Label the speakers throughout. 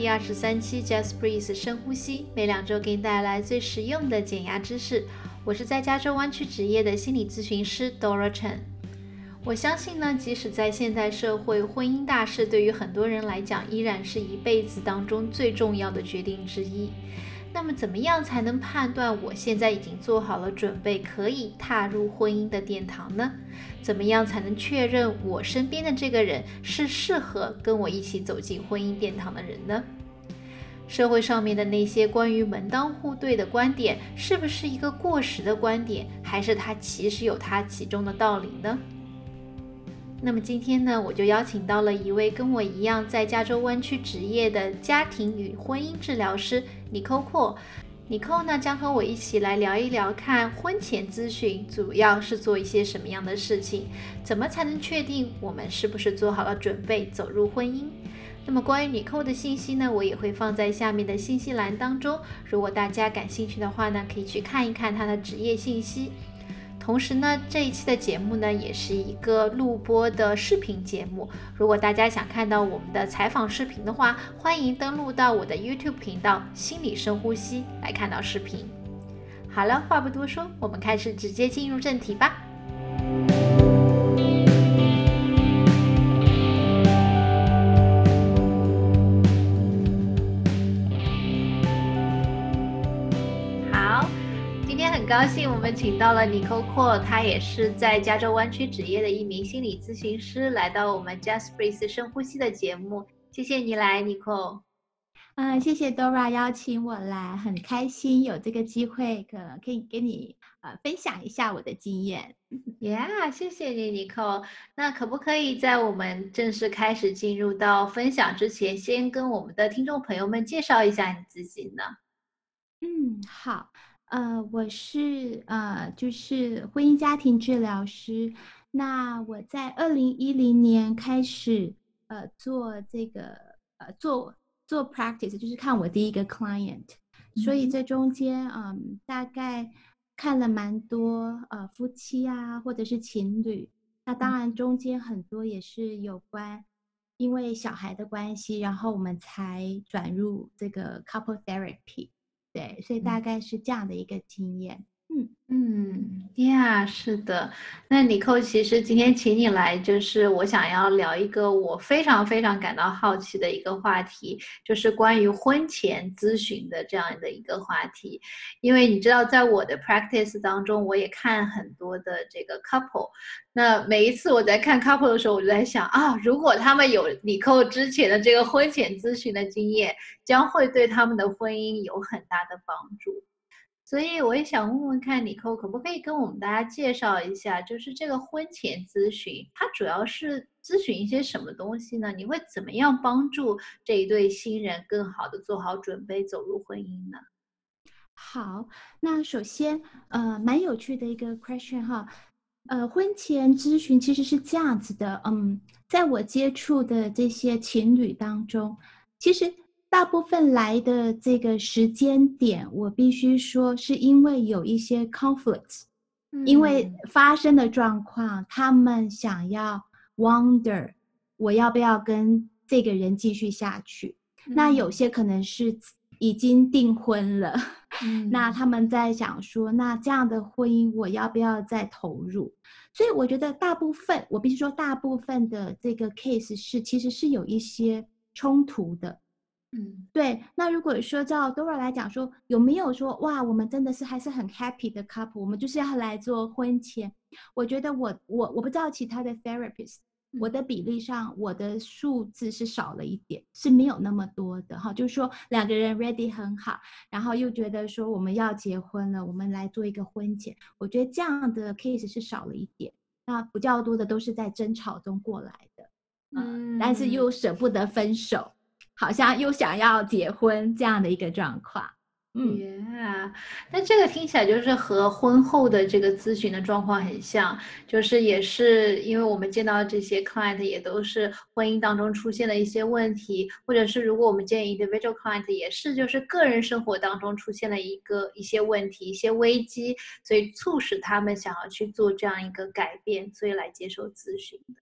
Speaker 1: 第二十三期 Just Breathe 深呼吸，每两周给你带来最实用的减压知识。我是在加州湾区职业的心理咨询师 Dora Chen。我相信呢，即使在现代社会，婚姻大事对于很多人来讲，依然是一辈子当中最重要的决定之一。那么，怎么样才能判断我现在已经做好了准备，可以踏入婚姻的殿堂呢？怎么样才能确认我身边的这个人是适合跟我一起走进婚姻殿堂的人呢？社会上面的那些关于门当户对的观点，是不是一个过时的观点，还是它其实有它其中的道理呢？那么今天呢，我就邀请到了一位跟我一样在加州湾区执业的家庭与婚姻治疗师 Nicole。Nicole 呢将和我一起来聊一聊，看婚前咨询主要是做一些什么样的事情，怎么才能确定我们是不是做好了准备走入婚姻。那么关于 Nicole 的信息呢，我也会放在下面的信息栏当中，如果大家感兴趣的话呢，可以去看一看她的职业信息。同时呢，这一期的节目呢，也是一个录播的视频节目。如果大家想看到我们的采访视频的话，欢迎登录到我的 YouTube 频道“心理深呼吸”来看到视频。好了，话不多说，我们开始直接进入正题吧。高兴我们请到了 Nicole Core，她也是在加州湾区职业的一名心理咨询师，来到我们 Just Breathe 深呼吸的节目。谢谢你来，Nicole。
Speaker 2: 嗯，谢谢 Dora 邀请我来，很开心有这个机会，可可以跟你呃分享一下我的经验。
Speaker 1: Yeah，谢谢你，Nicole。那可不可以在我们正式开始进入到分享之前，先跟我们的听众朋友们介绍一下你自己呢？
Speaker 2: 嗯，好。呃，我是呃，就是婚姻家庭治疗师。那我在二零一零年开始呃做这个呃做做 practice，就是看我第一个 client。所以这中间嗯，大概看了蛮多呃夫妻啊，或者是情侣。那当然中间很多也是有关因为小孩的关系，然后我们才转入这个 couple therapy。对，所以大概是这样的一个经验。
Speaker 1: 嗯嗯呀，是的。那李寇，其实今天请你来，就是我想要聊一个我非常非常感到好奇的一个话题，就是关于婚前咨询的这样的一个话题。因为你知道，在我的 practice 当中，我也看很多的这个 couple。那每一次我在看 couple 的时候，我就在想啊，如果他们有李寇之前的这个婚前咨询的经验，将会对他们的婚姻有很大的帮助。所以我也想问问看，李寇可不可以跟我们大家介绍一下，就是这个婚前咨询，它主要是咨询一些什么东西呢？你会怎么样帮助这一对新人更好的做好准备走入婚姻呢？
Speaker 2: 好，那首先，呃，蛮有趣的一个 question 哈，呃，婚前咨询其实是这样子的，嗯，在我接触的这些情侣当中，其实。大部分来的这个时间点，我必须说，是因为有一些 conflicts，因为发生的状况，他们想要 wonder，我要不要跟这个人继续下去？那有些可能是已经订婚了，那他们在想说，那这样的婚姻我要不要再投入？所以我觉得大部分，我必须说，大部分的这个 case 是其实是有一些冲突的。嗯，对。那如果说照 Dora 来讲，说有没有说哇，我们真的是还是很 happy 的 couple，我们就是要来做婚前。我觉得我我我不知道其他的 therapist，我的比例上我的数字是少了一点，是没有那么多的哈。就是说两个人 ready 很好，然后又觉得说我们要结婚了，我们来做一个婚前。我觉得这样的 case 是少了一点，那比较多的都是在争吵中过来的，嗯，但是又舍不得分手。好像又想要结婚这样的一个状况，
Speaker 1: 嗯，那这个听起来就是和婚后的这个咨询的状况很像，就是也是因为我们见到这些 client 也都是婚姻当中出现了一些问题，或者是如果我们见 individual client 也是就是个人生活当中出现了一个一些问题、一些危机，所以促使他们想要去做这样一个改变，所以来接受咨询的。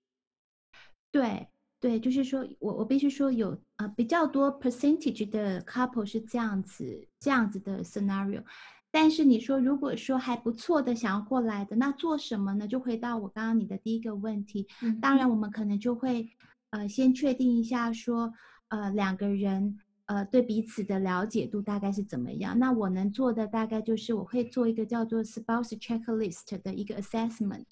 Speaker 2: 对。对，就是说我我必须说有呃比较多 percentage 的 couple 是这样子这样子的 scenario，但是你说如果说还不错的想要过来的，那做什么呢？就回到我刚刚你的第一个问题，当然我们可能就会呃先确定一下说呃两个人呃对彼此的了解度大概是怎么样。那我能做的大概就是我会做一个叫做 spouse checklist 的一个 assessment，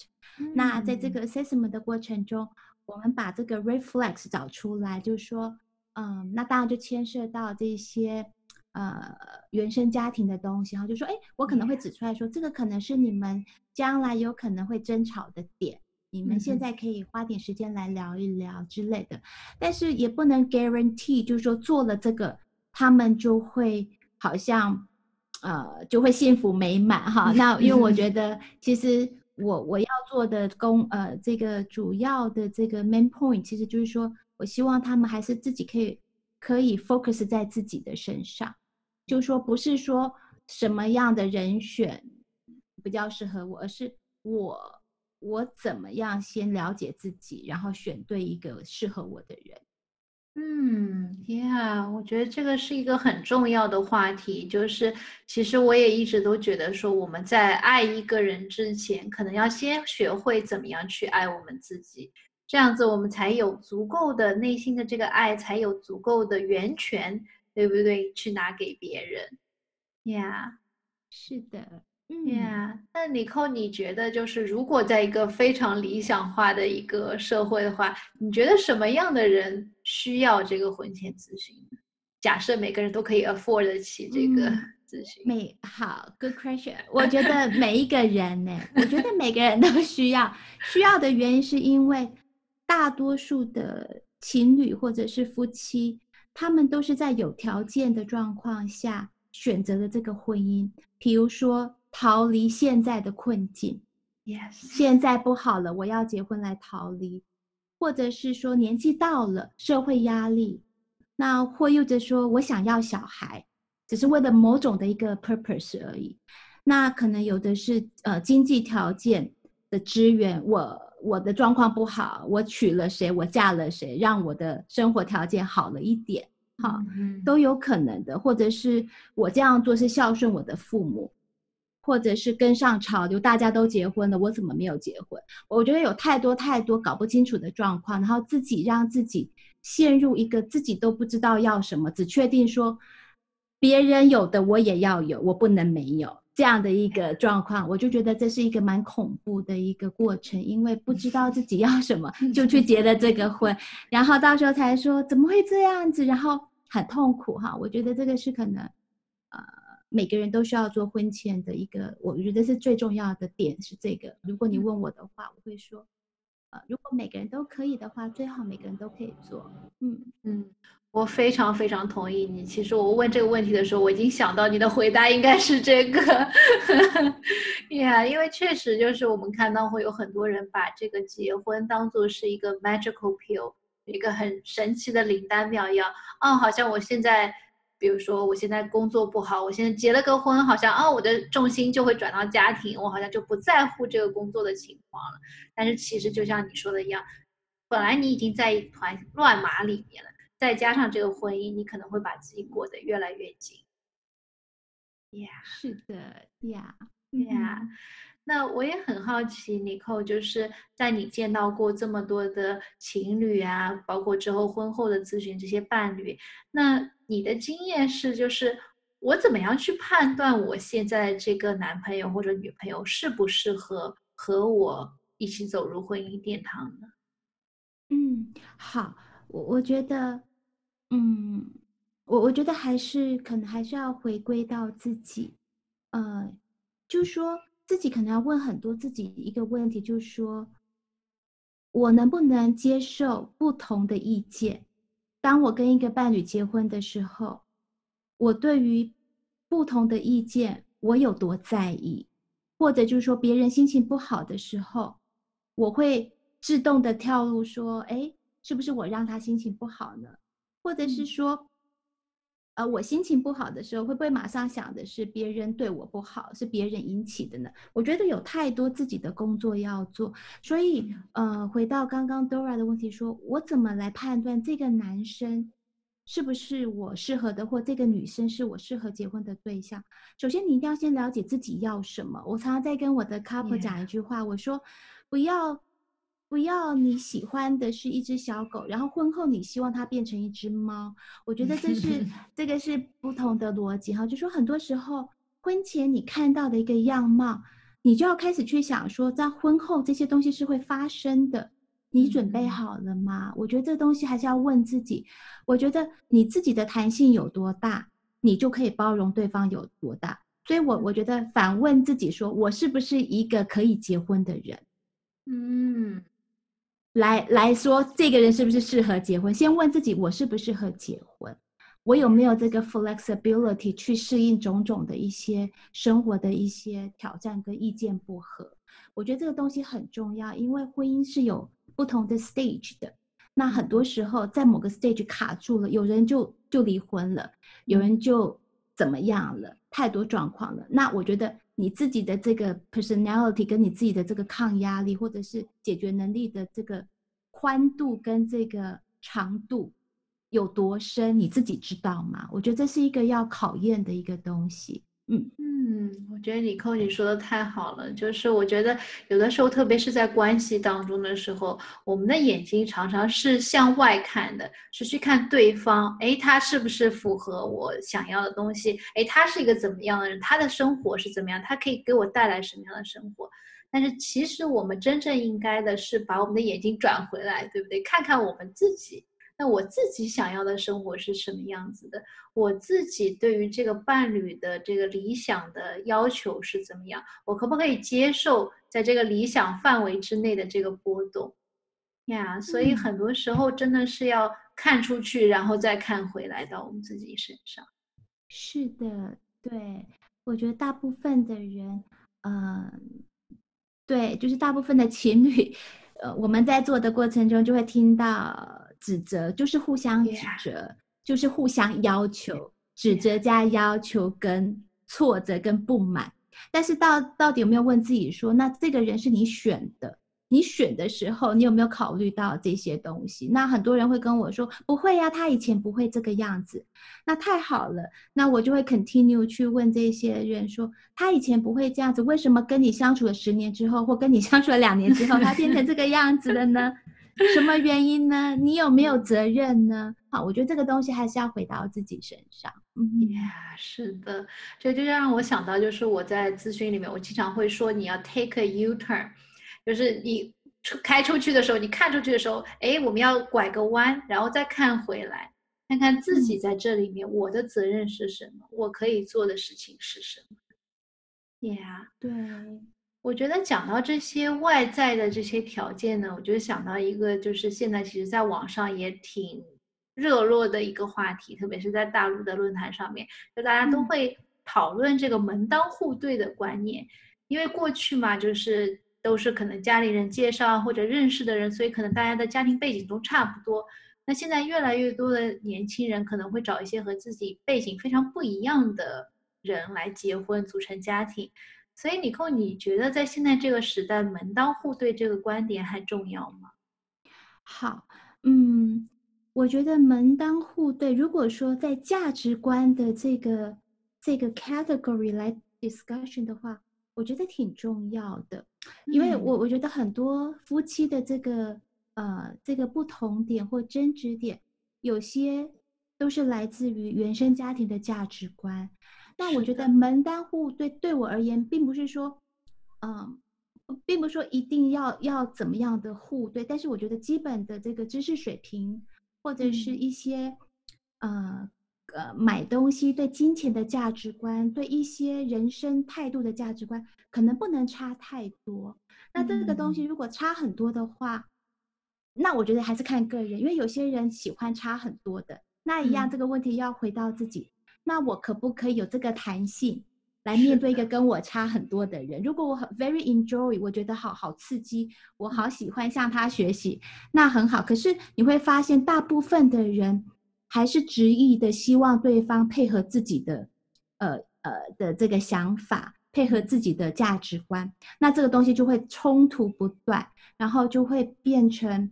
Speaker 2: 那在这个 assessment 的过程中。我们把这个 reflex 找出来，就是说，嗯，那当然就牵涉到这些，呃，原生家庭的东西然后，就说，哎，我可能会指出来说，这个可能是你们将来有可能会争吵的点，你们现在可以花点时间来聊一聊之类的，但是也不能 guarantee，就是说做了这个，他们就会好像，呃，就会幸福美满哈。那因为我觉得其实。我我要做的工呃，这个主要的这个 main point，其实就是说我希望他们还是自己可以可以 focus 在自己的身上，就说不是说什么样的人选比较适合我，而是我我怎么样先了解自己，然后选对一个适合我的人。
Speaker 1: 嗯，Yeah，我觉得这个是一个很重要的话题。就是其实我也一直都觉得说，我们在爱一个人之前，可能要先学会怎么样去爱我们自己，这样子我们才有足够的内心的这个爱，才有足够的源泉，对不对？去拿给别人。Yeah，
Speaker 2: 是的。
Speaker 1: 对呀，那李寇，你觉得就是如果在一个非常理想化的一个社会的话，你觉得什么样的人需要这个婚前咨询？假设每个人都可以 afford 得起这个 咨询，
Speaker 2: 每好 good question，我觉得每一个人呢，我觉得每个人都需要，需要的原因是因为大多数的情侣或者是夫妻，他们都是在有条件的状况下选择了这个婚姻，比如说。逃离现在的困境
Speaker 1: ，Yes，
Speaker 2: 现在不好了，我要结婚来逃离，或者是说年纪到了，社会压力，那或又者说我想要小孩，只是为了某种的一个 purpose 而已。那可能有的是呃经济条件的支援，我我的状况不好，我娶了谁，我嫁了谁，让我的生活条件好了一点，好，都有可能的。或者是我这样做是孝顺我的父母。或者是跟上潮流，大家都结婚了，我怎么没有结婚？我觉得有太多太多搞不清楚的状况，然后自己让自己陷入一个自己都不知道要什么，只确定说别人有的我也要有，我不能没有这样的一个状况。我就觉得这是一个蛮恐怖的一个过程，因为不知道自己要什么就去结了这个婚，然后到时候才说怎么会这样子，然后很痛苦哈。我觉得这个是可能，呃。每个人都需要做婚前的一个，我觉得是最重要的点是这个。如果你问我的话，我会说，呃，如果每个人都可以的话，最好每个人都可以做。
Speaker 1: 嗯嗯，我非常非常同意你。其实我问这个问题的时候，我已经想到你的回答应该是这个。呀，因为确实就是我们看到会有很多人把这个结婚当做是一个 magical pill，一个很神奇的灵丹妙药。哦，好像我现在。比如说，我现在工作不好，我现在结了个婚，好像哦，我的重心就会转到家庭，我好像就不在乎这个工作的情况了。但是其实就像你说的一样，本来你已经在一团乱麻里面了，再加上这个婚姻，你可能会把自己裹得越来越紧。
Speaker 2: Yeah，是的
Speaker 1: ，Yeah，Yeah。那我也很好奇，，Nicole，，就是在你见到过这么多的情侣啊，包括之后婚后的咨询这些伴侣，那你的经验是，就是我怎么样去判断我现在这个男朋友或者女朋友适不适合和我一起走入婚姻殿堂呢？
Speaker 2: 嗯，好，我我觉得，嗯，我我觉得还是可能还是要回归到自己，呃，就说。自己可能要问很多自己一个问题，就是说，我能不能接受不同的意见？当我跟一个伴侣结婚的时候，我对于不同的意见我有多在意？或者就是说，别人心情不好的时候，我会自动的跳入说：“哎，是不是我让他心情不好呢？”或者是说，呃，我心情不好的时候，会不会马上想的是别人对我不好，是别人引起的呢？我觉得有太多自己的工作要做，所以，呃，回到刚刚 Dora 的问题，说我怎么来判断这个男生是不是我适合的，或这个女生是我适合结婚的对象？首先，你一定要先了解自己要什么。我常常在跟我的 couple 讲一句话，我说，不要。不要你喜欢的是一只小狗，然后婚后你希望它变成一只猫。我觉得这是 这个是不同的逻辑哈。就说很多时候婚前你看到的一个样貌，你就要开始去想说，在婚后这些东西是会发生的。你准备好了吗？我觉得这东西还是要问自己。我觉得你自己的弹性有多大，你就可以包容对方有多大。所以，我我觉得反问自己说，我是不是一个可以结婚的人？嗯。来来说，这个人是不是适合结婚？先问自己，我适不适合结婚？我有没有这个 flexibility 去适应种种的一些生活的一些挑战跟意见不合？我觉得这个东西很重要，因为婚姻是有不同的 stage 的。那很多时候在某个 stage 卡住了，有人就就离婚了，有人就怎么样了，太多状况了。那我觉得你自己的这个 personality 跟你自己的这个抗压力或者是解决能力的这个。宽度跟这个长度有多深，你自己知道吗？我觉得这是一个要考验的一个东西。嗯
Speaker 1: 嗯，我觉得李寇你说的太好了。就是我觉得有的时候，特别是在关系当中的时候，我们的眼睛常常是向外看的，是去看对方。哎，他是不是符合我想要的东西？哎，他是一个怎么样的人？他的生活是怎么样？他可以给我带来什么样的生活？但是其实我们真正应该的是把我们的眼睛转回来，对不对？看看我们自己，那我自己想要的生活是什么样子的？我自己对于这个伴侣的这个理想的要求是怎么样？我可不可以接受在这个理想范围之内的这个波动？呀，所以很多时候真的是要看出去，然后再看回来到我们自己身上。
Speaker 2: 是的，对，我觉得大部分的人，嗯。对，就是大部分的情侣，呃，我们在做的过程中就会听到指责，就是互相指责，就是互相要求，指责加要求跟挫折跟不满，但是到到底有没有问自己说，那这个人是你选的？你选的时候，你有没有考虑到这些东西？那很多人会跟我说，不会呀，他以前不会这个样子。那太好了，那我就会 continue 去问这些人说，他以前不会这样子，为什么跟你相处了十年之后，或跟你相处了两年之后，他变成这个样子了呢？什么原因呢？你有没有责任呢？好，我觉得这个东西还是要回到自己身上。
Speaker 1: 嗯，是的，这就让我想到，就是我在咨询里面，我经常会说，你要 take a U turn。就是你出开出去的时候，你看出去的时候，哎，我们要拐个弯，然后再看回来，看看自己在这里面，我的责任是什么，我可以做的事情是什么。Yeah，
Speaker 2: 对，
Speaker 1: 我觉得讲到这些外在的这些条件呢，我就想到一个，就是现在其实在网上也挺热络的一个话题，特别是在大陆的论坛上面，就大家都会讨论这个门当户对的观念，因为过去嘛，就是。都是可能家里人介绍或者认识的人，所以可能大家的家庭背景都差不多。那现在越来越多的年轻人可能会找一些和自己背景非常不一样的人来结婚组成家庭。所以，李寇，你觉得在现在这个时代，门当户对这个观点还重要吗？
Speaker 2: 好，嗯，我觉得门当户对，如果说在价值观的这个这个 category 来 discussion 的话。我觉得挺重要的，因为我我觉得很多夫妻的这个呃这个不同点或争执点，有些都是来自于原生家庭的价值观。那我觉得门当户对对我而言，并不是说，嗯，并不是说一定要要怎么样的户对，但是我觉得基本的这个知识水平或者是一些呃。呃，买东西对金钱的价值观，对一些人生态度的价值观，可能不能差太多。那这个东西如果差很多的话，那我觉得还是看个人，因为有些人喜欢差很多的。那一样，这个问题要回到自己。那我可不可以有这个弹性来面对一个跟我差很多的人？如果我很 very enjoy，我觉得好好刺激，我好喜欢向他学习，那很好。可是你会发现，大部分的人。还是执意的希望对方配合自己的，呃呃的这个想法，配合自己的价值观，那这个东西就会冲突不断，然后就会变成。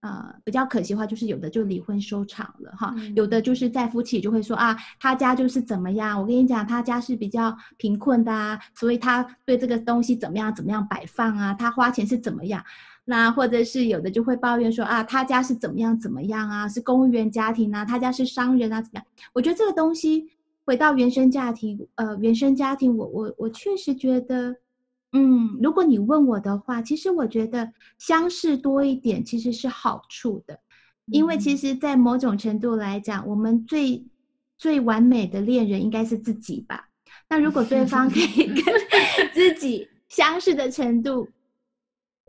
Speaker 2: 呃，比较可惜的话，就是有的就离婚收场了哈，有的就是在夫妻就会说啊，他家就是怎么样，我跟你讲，他家是比较贫困的啊，所以他对这个东西怎么样怎么样摆放啊，他花钱是怎么样，那或者是有的就会抱怨说啊，他家是怎么样怎么样啊，是公务员家庭啊，他家是商人啊怎么样？我觉得这个东西回到原生家庭，呃，原生家庭，我我我确实觉得。嗯，如果你问我的话，其实我觉得相似多一点其实是好处的，因为其实，在某种程度来讲，我们最最完美的恋人应该是自己吧。那如果对方可以跟 自己相似的程度，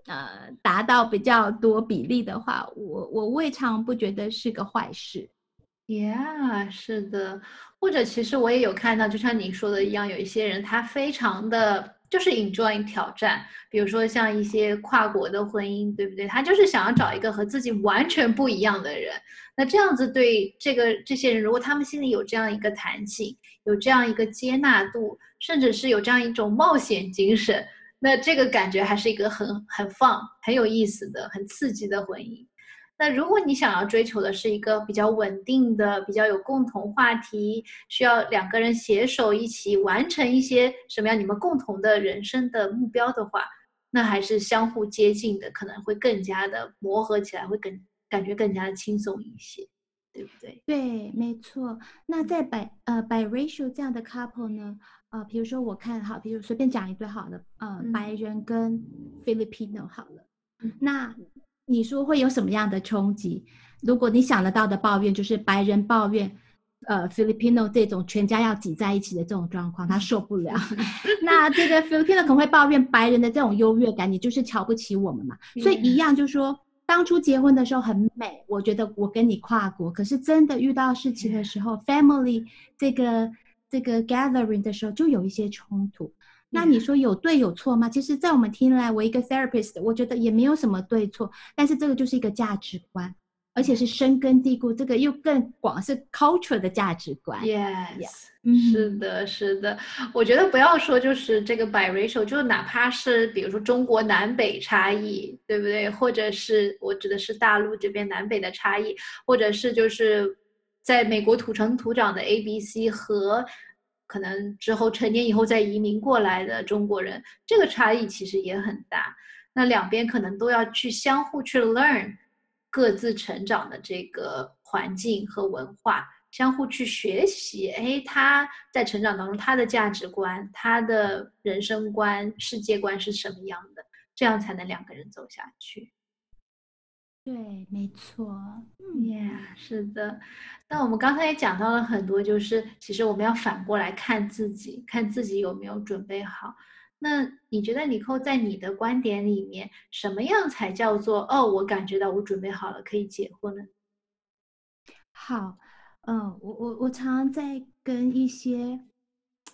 Speaker 2: 呃，达到比较多比例的话，我我未尝不觉得是个坏事。
Speaker 1: Yeah，是的。或者其实我也有看到，就像你说的一样，有一些人他非常的。就是 enjoy 挑战，比如说像一些跨国的婚姻，对不对？他就是想要找一个和自己完全不一样的人。那这样子对这个这些人，如果他们心里有这样一个弹性，有这样一个接纳度，甚至是有这样一种冒险精神，那这个感觉还是一个很很放、很有意思的、很刺激的婚姻。那如果你想要追求的是一个比较稳定的、比较有共同话题，需要两个人携手一起完成一些什么样你们共同的人生的目标的话，那还是相互接近的，可能会更加的磨合起来，会更感觉更加的轻松一些，对不对？
Speaker 2: 对，没错。那在百呃 by ratio 这样的 couple 呢，呃，比如说我看好，比如随便讲一对好了，呃，白人跟 Filipino 好了，那。你说会有什么样的冲击？如果你想得到的抱怨就是白人抱怨，呃，Filipino 这种全家要挤在一起的这种状况，他受不了。那这个 Filipino 可能会抱怨白人的这种优越感，你就是瞧不起我们嘛。所以一样就是说，当初结婚的时候很美，我觉得我跟你跨国，可是真的遇到事情的时候，family 这个这个 gathering 的时候就有一些冲突。那你说有对有错吗？其实，在我们听来，我一个 therapist，我觉得也没有什么对错。但是这个就是一个价值观，而且是深根蒂固，这个又更广是 culture 的价值观。
Speaker 1: Yes，是的，是的。我觉得不要说就是这个 biracial，就哪怕是比如说中国南北差异，对不对？或者是我指的是大陆这边南北的差异，或者是就是在美国土生土长的 A、B、C 和。可能之后成年以后再移民过来的中国人，这个差异其实也很大。那两边可能都要去相互去 learn 各自成长的这个环境和文化，相互去学习。哎，他在成长当中，他的价值观、他的人生观、世界观是什么样的？这样才能两个人走下去。
Speaker 2: 对，没错。
Speaker 1: 嗯，Yeah，是的。那我们刚才也讲到了很多，就是其实我们要反过来看自己，看自己有没有准备好。那你觉得，李寇在你的观点里面，什么样才叫做哦，我感觉到我准备好了，可以结婚了？
Speaker 2: 好，嗯，我我我常常在跟一些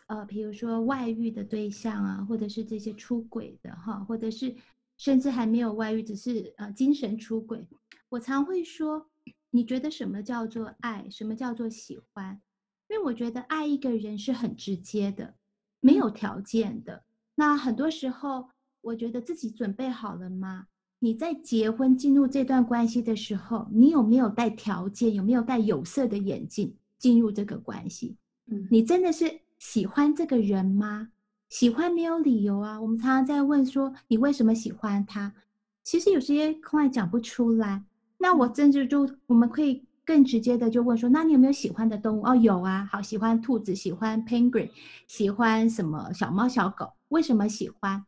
Speaker 2: 呃，比如说外遇的对象啊，或者是这些出轨的哈，或者是。甚至还没有外遇，只是呃精神出轨。我常会说，你觉得什么叫做爱？什么叫做喜欢？因为我觉得爱一个人是很直接的，没有条件的。那很多时候，我觉得自己准备好了吗？你在结婚进入这段关系的时候，你有没有带条件？有没有戴有色的眼镜进入这个关系？嗯，你真的是喜欢这个人吗？喜欢没有理由啊！我们常常在问说你为什么喜欢他，其实有些空爱讲不出来。那我甚至就我们可以更直接的就问说，那你有没有喜欢的动物？哦，有啊，好喜欢兔子，喜欢 penguin，喜欢什么小猫小狗？为什么喜欢？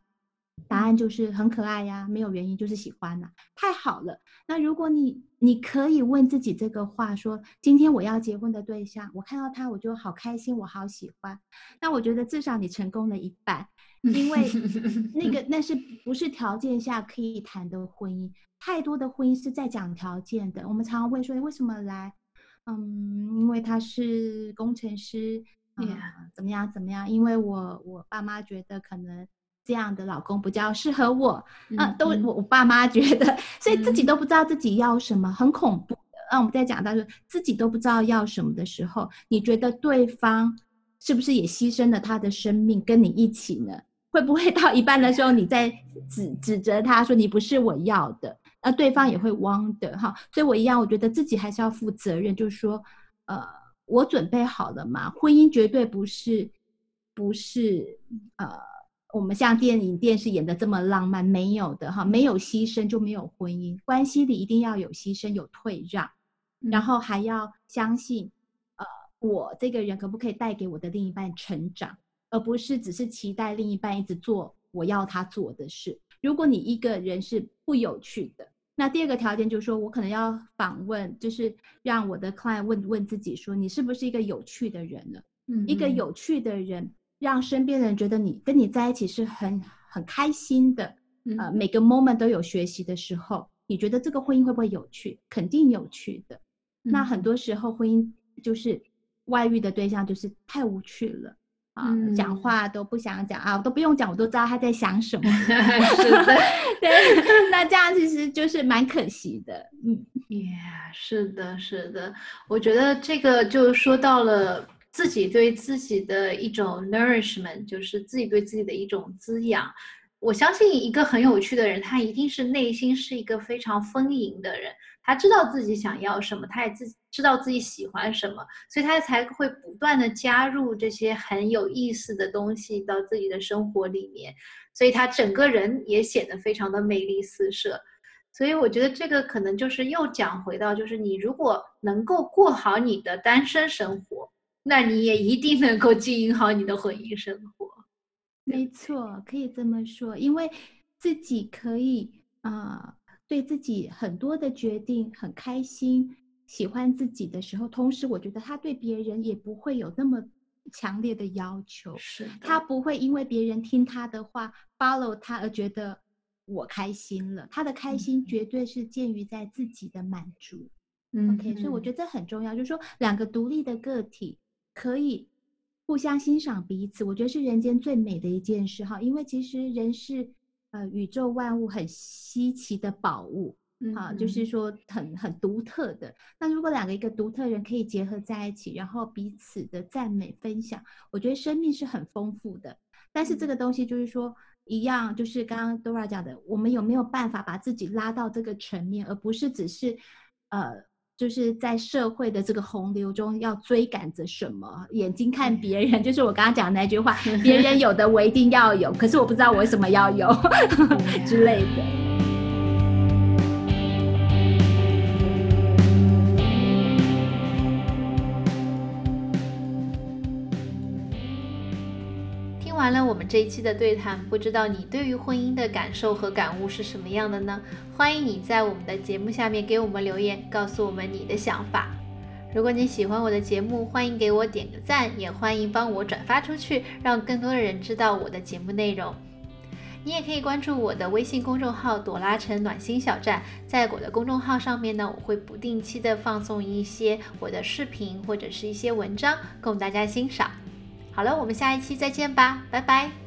Speaker 2: 答案就是很可爱呀，没有原因，就是喜欢呐，太好了。那如果你你可以问自己这个话，说今天我要结婚的对象，我看到他我就好开心，我好喜欢。那我觉得至少你成功了一半，因为那个 那是不是条件下可以谈的婚姻？太多的婚姻是在讲条件的。我们常常问说，为什么来？嗯，因为他是工程师啊，怎么样怎么样？因为我我爸妈觉得可能。这样的老公比较适合我，嗯，都我我爸妈觉得，所以自己都不知道自己要什么，很恐怖的。那我们在讲到说自己都不知道要什么的时候，你觉得对方是不是也牺牲了他的生命跟你一起呢？会不会到一半的时候，你在指 指责他说你不是我要的？那对方也会汪的哈。所以我一样，我觉得自己还是要负责任，就是说，呃，我准备好了吗？婚姻绝对不是不是呃。我们像电影、电视演的这么浪漫，没有的哈，没有牺牲就没有婚姻。关系里一定要有牺牲、有退让，然后还要相信，呃，我这个人可不可以带给我的另一半成长，而不是只是期待另一半一直做我要他做的事。如果你一个人是不有趣的，那第二个条件就是说我可能要访问，就是让我的 client 问问自己说，你是不是一个有趣的人了？嗯，一个有趣的人。让身边人觉得你跟你在一起是很很开心的，呃，每个 moment 都有学习的时候，你觉得这个婚姻会不会有趣？肯定有趣的。那很多时候婚姻就是外遇的对象就是太无趣了啊，讲话都不想讲啊，都不用讲，我都知道他在想什么。
Speaker 1: 是的，
Speaker 2: 对，那这样其实就是蛮可惜的。
Speaker 1: 嗯，Yeah，是的，是的，我觉得这个就说到了。自己对自己的一种 nourishment，就是自己对自己的一种滋养。我相信一个很有趣的人，他一定是内心是一个非常丰盈的人。他知道自己想要什么，他也自己知道自己喜欢什么，所以他才会不断的加入这些很有意思的东西到自己的生活里面。所以他整个人也显得非常的魅力四射。所以我觉得这个可能就是又讲回到，就是你如果能够过好你的单身生活。那你也一定能够经营好你的婚姻生活。
Speaker 2: 没错，可以这么说，因为自己可以啊，对自己很多的决定很开心，喜欢自己的时候，同时我觉得他对别人也不会有那么强烈的要求，
Speaker 1: 是
Speaker 2: 他不会因为别人听他的话 follow 他而觉得我开心了，他的开心绝对是建于在自己的满足。嗯 OK，所以我觉得这很重要，就是说两个独立的个体。可以互相欣赏彼此，我觉得是人间最美的一件事哈。因为其实人是呃宇宙万物很稀奇的宝物，啊，就是说很很独特的。那如果两个一个独特人可以结合在一起，然后彼此的赞美分享，我觉得生命是很丰富的。但是这个东西就是说一样，就是刚刚 Dora 讲的，我们有没有办法把自己拉到这个层面，而不是只是呃。就是在社会的这个洪流中，要追赶着什么？眼睛看别人，就是我刚刚讲的那句话：别人有的我一定要有，可是我不知道我为什么要有 之类的。
Speaker 1: 听完了我们这一期的对谈，不知道你对于婚姻的感受和感悟是什么样的呢？欢迎你在我们的节目下面给我们留言，告诉我们你的想法。如果你喜欢我的节目，欢迎给我点个赞，也欢迎帮我转发出去，让更多的人知道我的节目内容。你也可以关注我的微信公众号“朵拉城暖心小站”，在我的公众号上面呢，我会不定期的放送一些我的视频或者是一些文章，供大家欣赏。好了，我们下一期再见吧，拜拜。